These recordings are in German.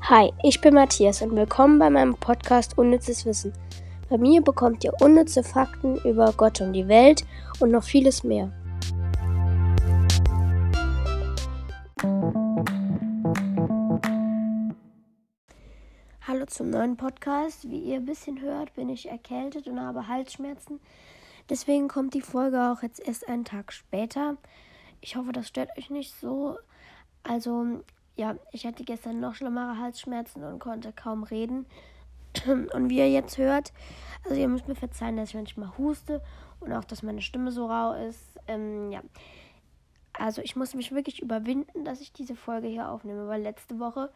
Hi, ich bin Matthias und willkommen bei meinem Podcast Unnützes Wissen. Bei mir bekommt ihr unnütze Fakten über Gott und die Welt und noch vieles mehr. Hallo zum neuen Podcast. Wie ihr ein bisschen hört, bin ich erkältet und habe Halsschmerzen. Deswegen kommt die Folge auch jetzt erst einen Tag später. Ich hoffe, das stört euch nicht so. Also, ja, ich hatte gestern noch schlimmere Halsschmerzen und konnte kaum reden. Und wie ihr jetzt hört, also ihr müsst mir verzeihen, dass ich manchmal huste und auch, dass meine Stimme so rau ist. Ähm, ja. Also ich muss mich wirklich überwinden, dass ich diese Folge hier aufnehme, weil letzte Woche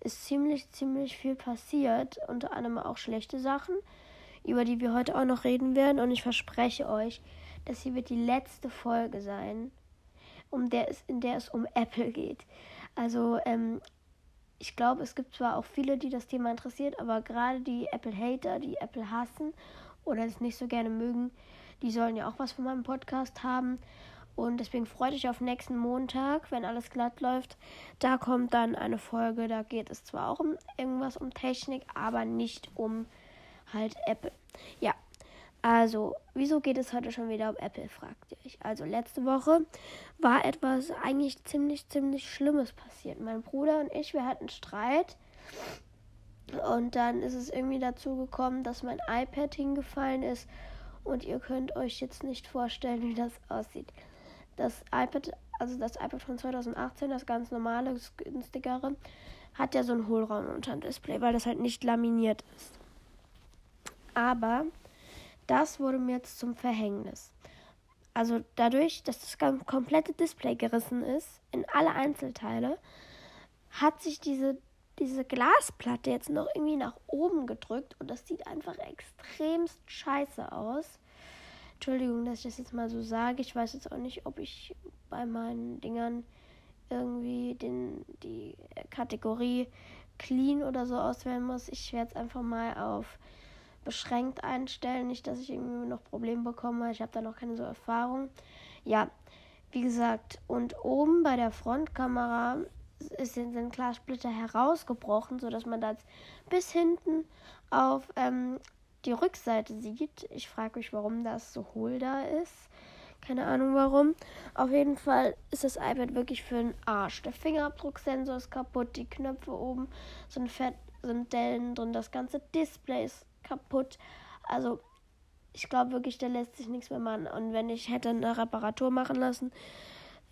ist ziemlich, ziemlich viel passiert, unter anderem auch schlechte Sachen, über die wir heute auch noch reden werden. Und ich verspreche euch, dass hier wird die letzte Folge sein, um der es, in der es um Apple geht. Also, ähm, ich glaube, es gibt zwar auch viele, die das Thema interessiert, aber gerade die Apple-Hater, die Apple hassen oder es nicht so gerne mögen, die sollen ja auch was von meinem Podcast haben. Und deswegen freut euch auf nächsten Montag, wenn alles glatt läuft. Da kommt dann eine Folge, da geht es zwar auch um irgendwas um Technik, aber nicht um halt Apple. Ja, also, wieso geht es heute schon wieder um Apple, fragt ihr euch. Also, letzte Woche war etwas eigentlich ziemlich, ziemlich Schlimmes passiert. Mein Bruder und ich, wir hatten Streit. Und dann ist es irgendwie dazu gekommen, dass mein iPad hingefallen ist. Und ihr könnt euch jetzt nicht vorstellen, wie das aussieht. Das iPad, also das iPad von 2018, das ganz normale, das günstigere, hat ja so einen Hohlraum unter dem Display, weil das halt nicht laminiert ist. Aber das wurde mir jetzt zum Verhängnis. Also dadurch, dass das komplette Display gerissen ist, in alle Einzelteile, hat sich diese, diese Glasplatte jetzt noch irgendwie nach oben gedrückt und das sieht einfach extremst scheiße aus. Entschuldigung, dass ich das jetzt mal so sage. Ich weiß jetzt auch nicht, ob ich bei meinen Dingern irgendwie den, die Kategorie clean oder so auswählen muss. Ich werde es einfach mal auf beschränkt einstellen. Nicht, dass ich irgendwie noch Probleme bekomme. Ich habe da noch keine so Erfahrung. Ja, wie gesagt, und oben bei der Frontkamera ist, sind Glassplitter herausgebrochen, sodass man das bis hinten auf ähm, die Rückseite sieht. Ich frage mich, warum das so hohl da ist. Keine Ahnung warum. Auf jeden Fall ist das iPad wirklich für den Arsch. Der Fingerabdrucksensor ist kaputt, die Knöpfe oben sind fett, sind Dellen drin, das ganze Display ist kaputt. Also ich glaube wirklich, da lässt sich nichts mehr machen. Und wenn ich hätte eine Reparatur machen lassen,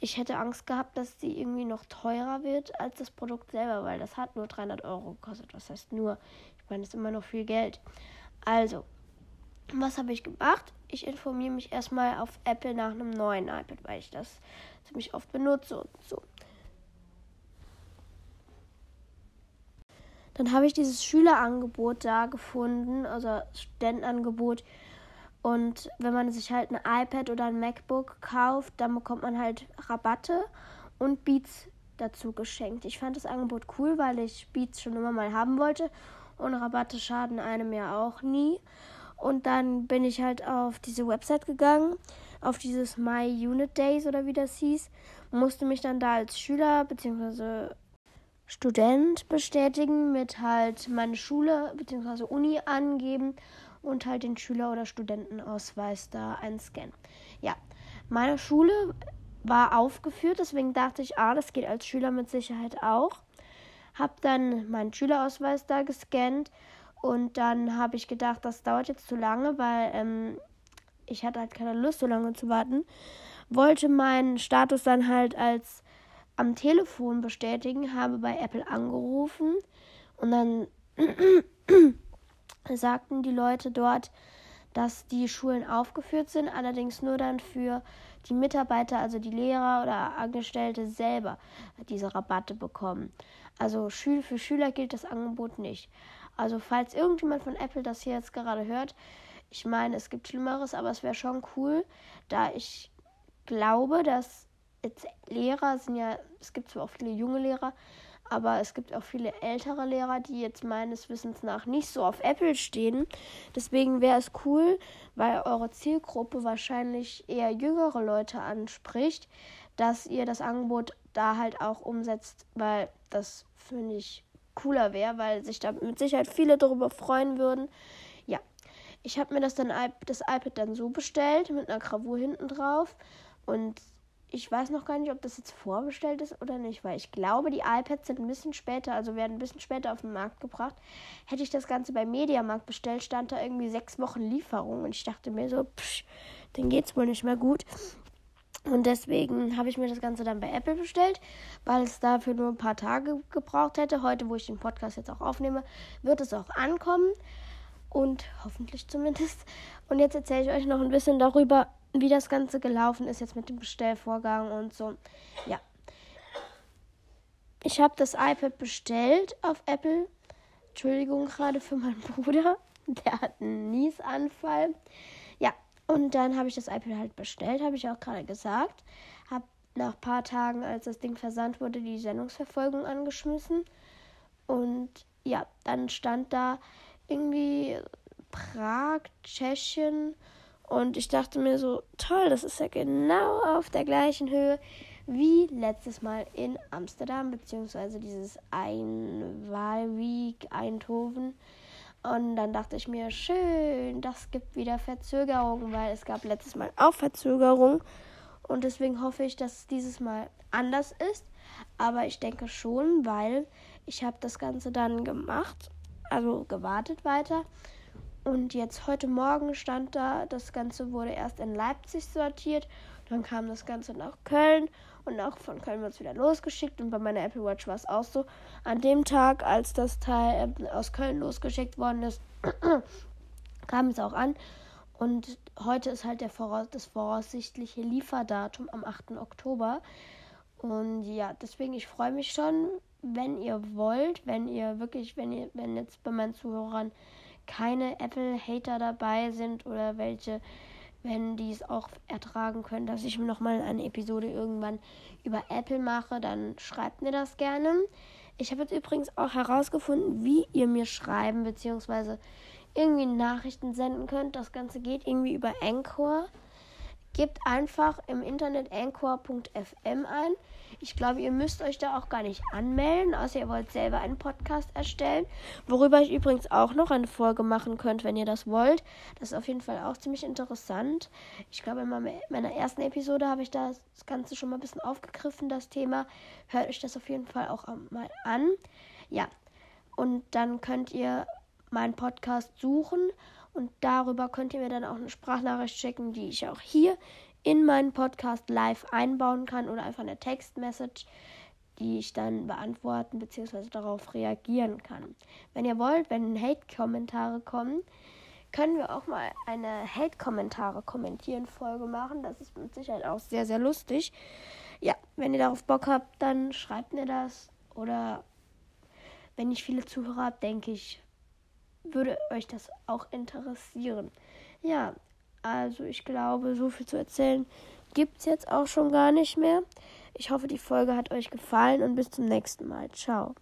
ich hätte Angst gehabt, dass die irgendwie noch teurer wird als das Produkt selber, weil das hat nur 300 Euro gekostet. Was heißt nur? Ich meine, das ist immer noch viel Geld. Also, was habe ich gemacht? Ich informiere mich erstmal auf Apple nach einem neuen iPad, weil ich das ziemlich oft benutze und so. Dann habe ich dieses Schülerangebot da gefunden, also Studentenangebot. Und wenn man sich halt ein iPad oder ein MacBook kauft, dann bekommt man halt Rabatte und Beats dazu geschenkt. Ich fand das Angebot cool, weil ich Beats schon immer mal haben wollte. Und Rabatte schaden einem ja auch nie. Und dann bin ich halt auf diese Website gegangen, auf dieses My Unit Days oder wie das hieß, musste mich dann da als Schüler bzw. Student bestätigen mit halt meine Schule bzw. Uni angeben und halt den Schüler- oder Studentenausweis da einscannen. Ja, meine Schule war aufgeführt, deswegen dachte ich, ah, das geht als Schüler mit Sicherheit auch. Hab dann meinen Schülerausweis da gescannt und dann habe ich gedacht, das dauert jetzt zu lange, weil ähm, ich hatte halt keine Lust, so lange zu warten. Wollte meinen Status dann halt als am Telefon bestätigen, habe bei Apple angerufen und dann sagten die Leute dort, dass die Schulen aufgeführt sind, allerdings nur dann für die Mitarbeiter, also die Lehrer oder Angestellte selber diese Rabatte bekommen. Also für Schüler gilt das Angebot nicht. Also falls irgendjemand von Apple das hier jetzt gerade hört, ich meine, es gibt Schlimmeres, aber es wäre schon cool, da ich glaube, dass jetzt Lehrer sind ja, es gibt zwar auch viele junge Lehrer, aber es gibt auch viele ältere Lehrer, die jetzt meines Wissens nach nicht so auf Apple stehen. Deswegen wäre es cool, weil eure Zielgruppe wahrscheinlich eher jüngere Leute anspricht, dass ihr das Angebot da halt auch umsetzt, weil das finde ich cooler wäre, weil sich da mit Sicherheit viele darüber freuen würden. Ja, ich habe mir das dann das iPad dann so bestellt mit einer Gravur hinten drauf und ich weiß noch gar nicht, ob das jetzt vorbestellt ist oder nicht, weil ich glaube, die iPads sind ein bisschen später, also werden ein bisschen später auf den Markt gebracht. Hätte ich das Ganze bei Mediamarkt bestellt, stand da irgendwie sechs Wochen Lieferung und ich dachte mir so, psch, dann geht's wohl nicht mehr gut. Und deswegen habe ich mir das Ganze dann bei Apple bestellt, weil es dafür nur ein paar Tage gebraucht hätte. Heute, wo ich den Podcast jetzt auch aufnehme, wird es auch ankommen. Und hoffentlich zumindest. Und jetzt erzähle ich euch noch ein bisschen darüber, wie das Ganze gelaufen ist jetzt mit dem Bestellvorgang und so. Ja. Ich habe das iPad bestellt auf Apple. Entschuldigung gerade für meinen Bruder. Der hat einen Niesanfall. Ja, und dann habe ich das iPad halt bestellt, habe ich auch gerade gesagt. Habe nach ein paar Tagen, als das Ding versandt wurde, die Sendungsverfolgung angeschmissen. Und ja, dann stand da irgendwie Prag, Tschechien und ich dachte mir so, toll, das ist ja genau auf der gleichen Höhe wie letztes Mal in Amsterdam, beziehungsweise dieses Einwahlweek Eindhoven. Und dann dachte ich mir, schön, das gibt wieder Verzögerungen, weil es gab letztes Mal auch Verzögerungen. Und deswegen hoffe ich, dass es dieses Mal anders ist. Aber ich denke schon, weil ich habe das Ganze dann gemacht, also gewartet weiter. Und jetzt heute Morgen stand da, das Ganze wurde erst in Leipzig sortiert, dann kam das Ganze nach Köln und auch von Köln wird es wieder losgeschickt. Und bei meiner Apple Watch war es auch so. An dem Tag, als das Teil äh, aus Köln losgeschickt worden ist, kam es auch an. Und heute ist halt der Voraus das voraussichtliche Lieferdatum am 8. Oktober. Und ja, deswegen, ich freue mich schon, wenn ihr wollt, wenn ihr wirklich, wenn ihr, wenn jetzt bei meinen Zuhörern keine Apple-Hater dabei sind oder welche, wenn die es auch ertragen können, dass ich nochmal eine Episode irgendwann über Apple mache, dann schreibt mir das gerne. Ich habe jetzt übrigens auch herausgefunden, wie ihr mir schreiben bzw. irgendwie Nachrichten senden könnt. Das Ganze geht irgendwie über Anchor. Gebt einfach im Internet anchor.fm ein. Ich glaube, ihr müsst euch da auch gar nicht anmelden, außer ihr wollt selber einen Podcast erstellen. Worüber ich übrigens auch noch eine Folge machen könnt, wenn ihr das wollt. Das ist auf jeden Fall auch ziemlich interessant. Ich glaube, in meiner ersten Episode habe ich das Ganze schon mal ein bisschen aufgegriffen, das Thema. Hört euch das auf jeden Fall auch mal an. Ja, und dann könnt ihr meinen Podcast suchen und darüber könnt ihr mir dann auch eine Sprachnachricht schicken, die ich auch hier in meinen Podcast live einbauen kann oder einfach eine Textmessage, die ich dann beantworten bzw. darauf reagieren kann. Wenn ihr wollt, wenn Hate-Kommentare kommen, können wir auch mal eine Hate-Kommentare kommentieren Folge machen. Das ist mit Sicherheit auch sehr, sehr lustig. Ja, wenn ihr darauf Bock habt, dann schreibt mir das. Oder wenn ich viele Zuhörer habe, denke ich, würde euch das auch interessieren. Ja, also ich glaube, so viel zu erzählen gibt es jetzt auch schon gar nicht mehr. Ich hoffe, die Folge hat euch gefallen und bis zum nächsten Mal. Ciao.